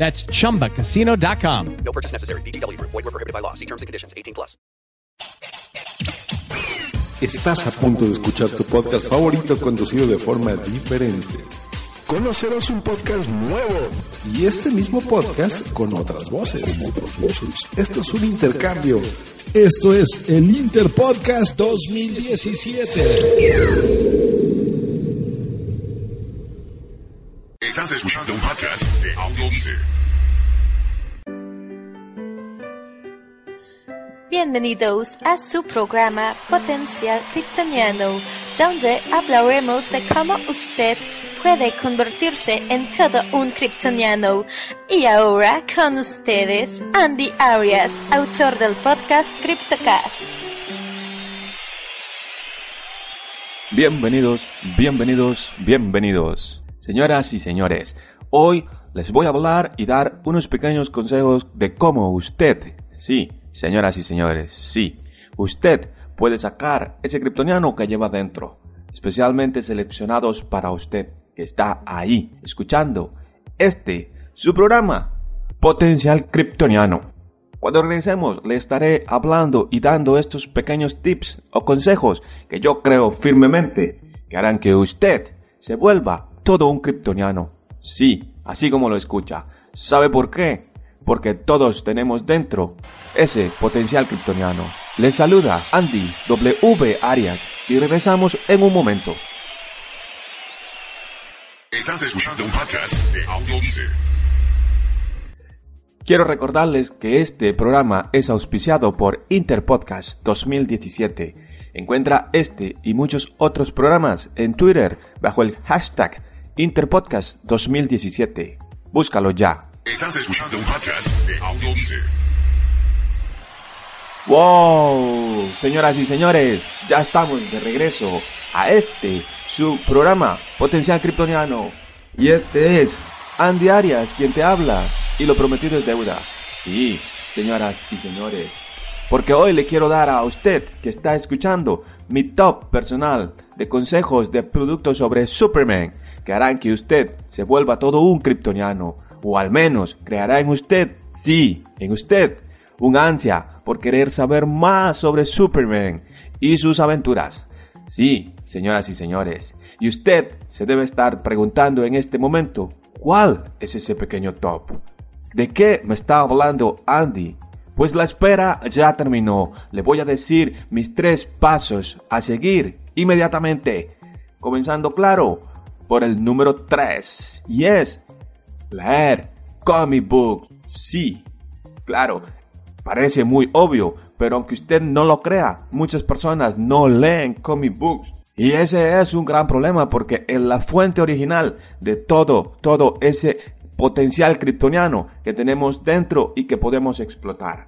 That's chumbacasino.com. No purchase necessary. VGW Group. Void were prohibited by law. See terms and conditions. 18 plus. Estás a punto de escuchar tu podcast favorito conducido de forma diferente. Conocerás un podcast nuevo y este mismo podcast con otras voces. Esto es un intercambio. Esto es el Interpodcast 2017. Estás escuchando un podcast Bienvenidos a su programa Potencial Kryptoniano, donde hablaremos de cómo usted puede convertirse en todo un kryptoniano. Y ahora con ustedes, Andy Arias, autor del podcast CryptoCast. Bienvenidos, bienvenidos, bienvenidos. Señoras y señores, hoy les voy a hablar y dar unos pequeños consejos de cómo usted, sí, señoras y señores, sí, usted puede sacar ese kryptoniano que lleva dentro, especialmente seleccionados para usted, que está ahí, escuchando este, su programa, Potencial Kryptoniano. Cuando regresemos, le estaré hablando y dando estos pequeños tips o consejos que yo creo firmemente que harán que usted se vuelva todo un kryptoniano. Sí, así como lo escucha. ¿Sabe por qué? Porque todos tenemos dentro ese potencial kryptoniano. Le saluda Andy W. Arias y regresamos en un momento. Estás escuchando un podcast de Audio Quiero recordarles que este programa es auspiciado por Interpodcast 2017. Encuentra este y muchos otros programas en Twitter bajo el hashtag Interpodcast 2017. Búscalo ya. Estás escuchando un podcast de Audio ¡Wow! Señoras y señores, ya estamos de regreso a este, su programa Potencial Kryptoniano. Y este es Andy Arias quien te habla. Y lo prometido es deuda. Sí, señoras y señores. Porque hoy le quiero dar a usted que está escuchando mi top personal de consejos de productos sobre Superman que harán que usted se vuelva todo un kryptoniano, o al menos creará en usted, sí, en usted, un ansia por querer saber más sobre Superman y sus aventuras. Sí, señoras y señores, y usted se debe estar preguntando en este momento, ¿cuál es ese pequeño top? ¿De qué me está hablando Andy? Pues la espera ya terminó. Le voy a decir mis tres pasos a seguir inmediatamente. Comenzando claro, por el número 3 y es leer comic book. Sí, claro, parece muy obvio, pero aunque usted no lo crea, muchas personas no leen comic books. Y ese es un gran problema porque es la fuente original de todo, todo ese potencial kryptoniano que tenemos dentro y que podemos explotar.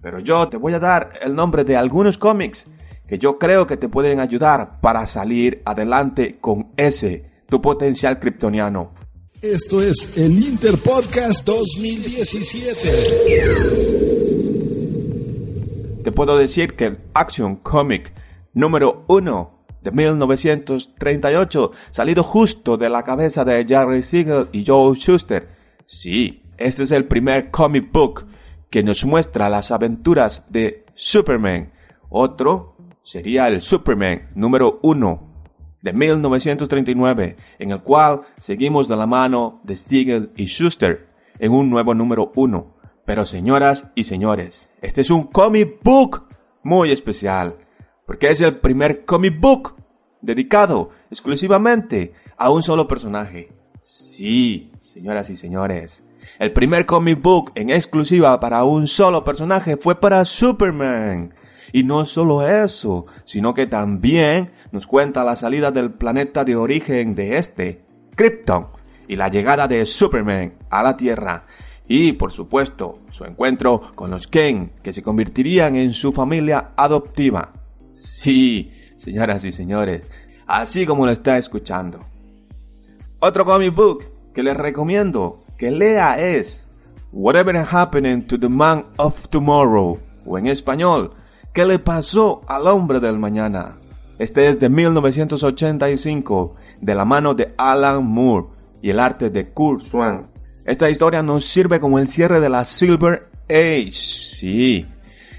Pero yo te voy a dar el nombre de algunos cómics que yo creo que te pueden ayudar para salir adelante con ese tu potencial kryptoniano. Esto es el Interpodcast 2017. Te puedo decir que el Action Comic número 1 de 1938, salido justo de la cabeza de Jerry Siegel y Joe Schuster. Sí, este es el primer comic book que nos muestra las aventuras de Superman. Otro sería el Superman número 1 de 1939, en el cual seguimos de la mano de Siegel y Schuster en un nuevo número 1. Pero señoras y señores, este es un comic book muy especial, porque es el primer comic book dedicado exclusivamente a un solo personaje. Sí, señoras y señores, el primer comic book en exclusiva para un solo personaje fue para Superman. Y no solo eso, sino que también nos cuenta la salida del planeta de origen de este, Krypton, y la llegada de Superman a la Tierra. Y, por supuesto, su encuentro con los Ken, que se convertirían en su familia adoptiva. Sí, señoras y señores, así como lo está escuchando. Otro comic book que les recomiendo que lea es Whatever Happened to the Man of Tomorrow, o en español, ¿Qué le pasó al hombre del mañana? Este es de 1985, de la mano de Alan Moore y el arte de Kurt Swan. Esta historia nos sirve como el cierre de la Silver Age, sí,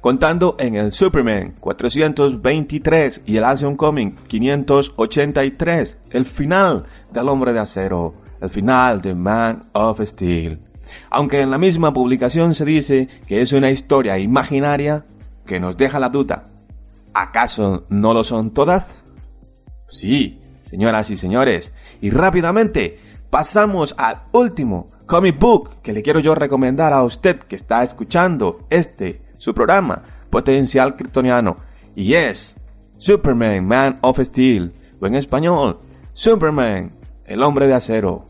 contando en el Superman 423 y el Action Comic 583, el final del Hombre de Acero, el final de Man of Steel. Aunque en la misma publicación se dice que es una historia imaginaria que nos deja la duda, ¿Acaso no lo son todas? Sí, señoras y señores. Y rápidamente pasamos al último comic book que le quiero yo recomendar a usted que está escuchando este, su programa, Potencial Kryptoniano. Y es Superman, Man of Steel, o en español, Superman, el hombre de acero,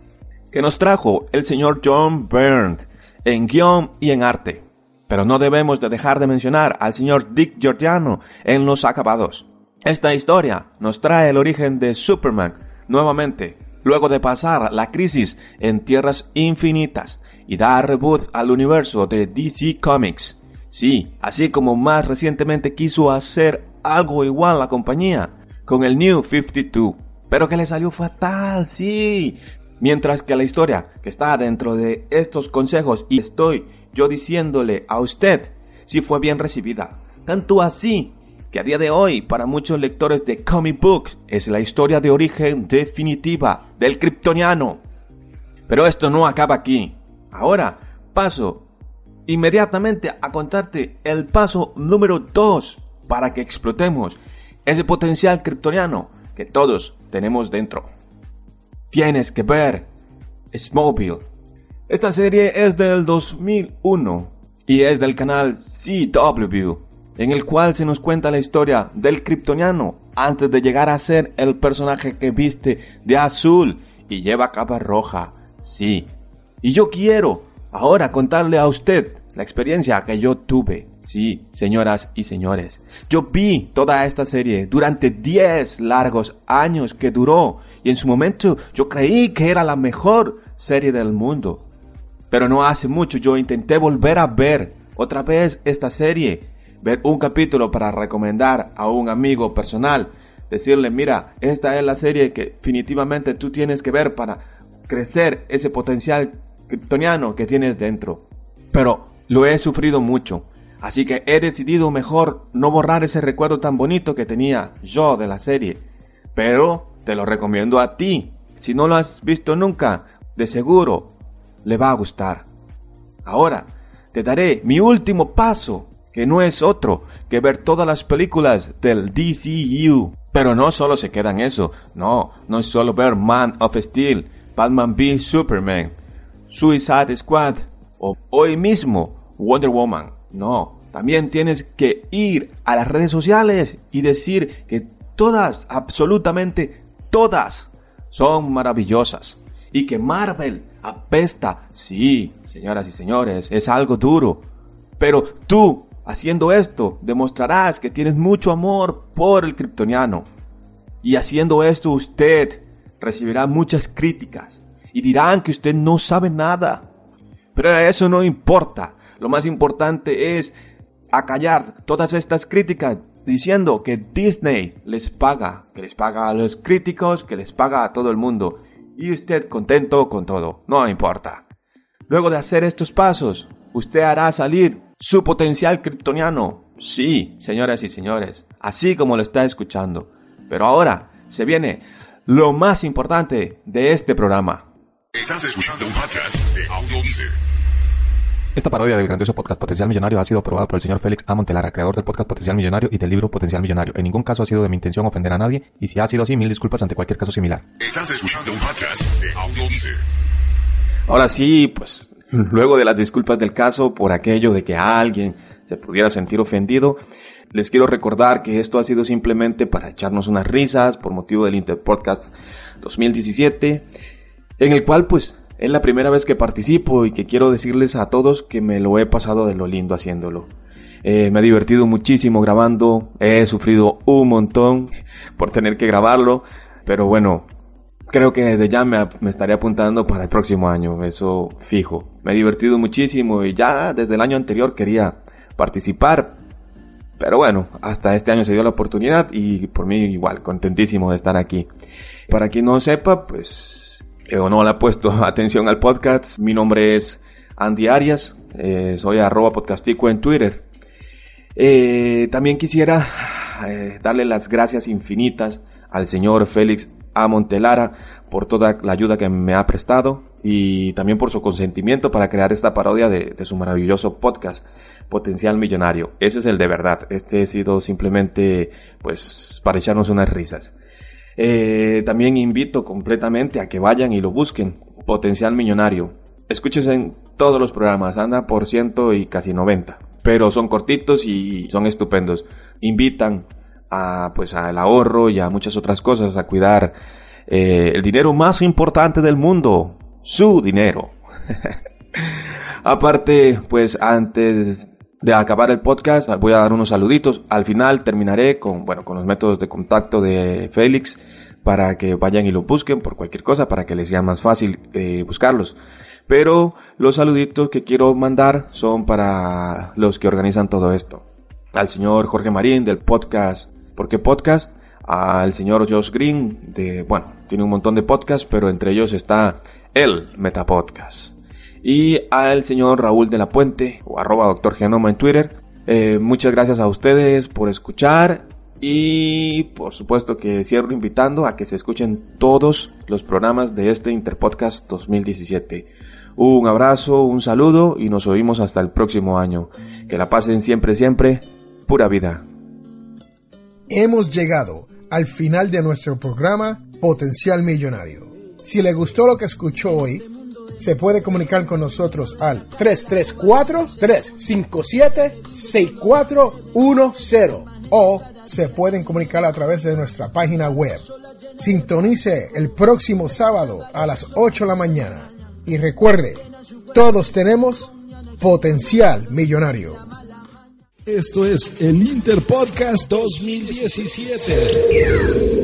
que nos trajo el señor John Byrne en guion y en arte pero no debemos de dejar de mencionar al señor Dick Giordano en los acabados. Esta historia nos trae el origen de Superman nuevamente, luego de pasar la crisis en Tierras Infinitas y dar reboot al universo de DC Comics. Sí, así como más recientemente quiso hacer algo igual la compañía con el New 52, pero que le salió fatal, sí. Mientras que la historia que está dentro de estos consejos y estoy yo diciéndole a usted si fue bien recibida. Tanto así que a día de hoy para muchos lectores de comic books es la historia de origen definitiva del kryptoniano. Pero esto no acaba aquí. Ahora paso inmediatamente a contarte el paso número 2 para que explotemos ese potencial kryptoniano que todos tenemos dentro. Tienes que ver Smallville esta serie es del 2001 y es del canal CW, en el cual se nos cuenta la historia del kryptoniano antes de llegar a ser el personaje que viste de azul y lleva capa roja. Sí. Y yo quiero ahora contarle a usted la experiencia que yo tuve. Sí, señoras y señores. Yo vi toda esta serie durante 10 largos años que duró y en su momento yo creí que era la mejor serie del mundo. Pero no hace mucho yo intenté volver a ver otra vez esta serie, ver un capítulo para recomendar a un amigo personal, decirle, mira, esta es la serie que definitivamente tú tienes que ver para crecer ese potencial kryptoniano que tienes dentro. Pero lo he sufrido mucho, así que he decidido mejor no borrar ese recuerdo tan bonito que tenía yo de la serie. Pero te lo recomiendo a ti. Si no lo has visto nunca, de seguro le va a gustar. Ahora, te daré mi último paso, que no es otro que ver todas las películas del DCU. Pero no solo se queda en eso, no, no es solo ver Man of Steel, Batman v Superman, Suicide Squad o hoy mismo Wonder Woman. No, también tienes que ir a las redes sociales y decir que todas, absolutamente todas, son maravillosas y que Marvel apesta. Sí, señoras y señores, es algo duro. Pero tú, haciendo esto, demostrarás que tienes mucho amor por el kryptoniano. Y haciendo esto usted recibirá muchas críticas y dirán que usted no sabe nada. Pero eso no importa. Lo más importante es acallar todas estas críticas diciendo que Disney les paga, que les paga a los críticos, que les paga a todo el mundo. Y usted contento con todo, no importa. Luego de hacer estos pasos, usted hará salir su potencial kryptoniano. Sí, señoras y señores, así como lo está escuchando. Pero ahora se viene lo más importante de este programa. Estás escuchando un podcast de Audiolice. Esta parodia del grandioso podcast Potencial Millonario ha sido aprobada por el señor Félix A. Montelara, creador del podcast Potencial Millonario y del libro Potencial Millonario. En ningún caso ha sido de mi intención ofender a nadie, y si ha sido así, mil disculpas ante cualquier caso similar. Estás escuchando un podcast de Audiolice. Ahora sí, pues luego de las disculpas del caso por aquello de que alguien se pudiera sentir ofendido, les quiero recordar que esto ha sido simplemente para echarnos unas risas por motivo del Interpodcast 2017, en el cual pues es la primera vez que participo y que quiero decirles a todos que me lo he pasado de lo lindo haciéndolo. Eh, me ha divertido muchísimo grabando, he sufrido un montón por tener que grabarlo, pero bueno, creo que desde ya me, me estaré apuntando para el próximo año, eso fijo. Me he divertido muchísimo y ya desde el año anterior quería participar, pero bueno, hasta este año se dio la oportunidad y por mí igual, contentísimo de estar aquí. Para quien no sepa, pues, eh, o no le ha puesto atención al podcast, mi nombre es Andy Arias, eh, soy arroba podcastico en Twitter. Eh, también quisiera eh, darle las gracias infinitas al señor Félix A. Montelara por toda la ayuda que me ha prestado y también por su consentimiento para crear esta parodia de, de su maravilloso podcast Potencial Millonario. Ese es el de verdad. Este ha sido simplemente pues para echarnos unas risas. Eh, también invito completamente a que vayan y lo busquen. Potencial Millonario. Escúchese en todos los programas, anda por ciento y casi 90. Pero son cortitos y son estupendos. Invitan a pues al ahorro y a muchas otras cosas, a cuidar eh, el dinero más importante del mundo, su dinero. Aparte, pues antes de acabar el podcast, voy a dar unos saluditos. Al final terminaré con, bueno, con los métodos de contacto de Félix para que vayan y lo busquen por cualquier cosa, para que les sea más fácil eh, buscarlos. Pero los saluditos que quiero mandar son para los que organizan todo esto. Al señor Jorge Marín del podcast ¿Por qué podcast? Al señor Josh Green de, bueno, tiene un montón de podcasts, pero entre ellos está el Metapodcast. Y al señor Raúl de la Puente, o arroba doctor Genoma en Twitter. Eh, muchas gracias a ustedes por escuchar y por supuesto que cierro invitando a que se escuchen todos los programas de este Interpodcast 2017. Un abrazo, un saludo y nos oímos hasta el próximo año. Que la pasen siempre, siempre. Pura vida. Hemos llegado al final de nuestro programa Potencial Millonario. Si le gustó lo que escuchó hoy, se puede comunicar con nosotros al 334-357-6410 o se pueden comunicar a través de nuestra página web. Sintonice el próximo sábado a las 8 de la mañana y recuerde, todos tenemos potencial millonario. Esto es el Interpodcast 2017.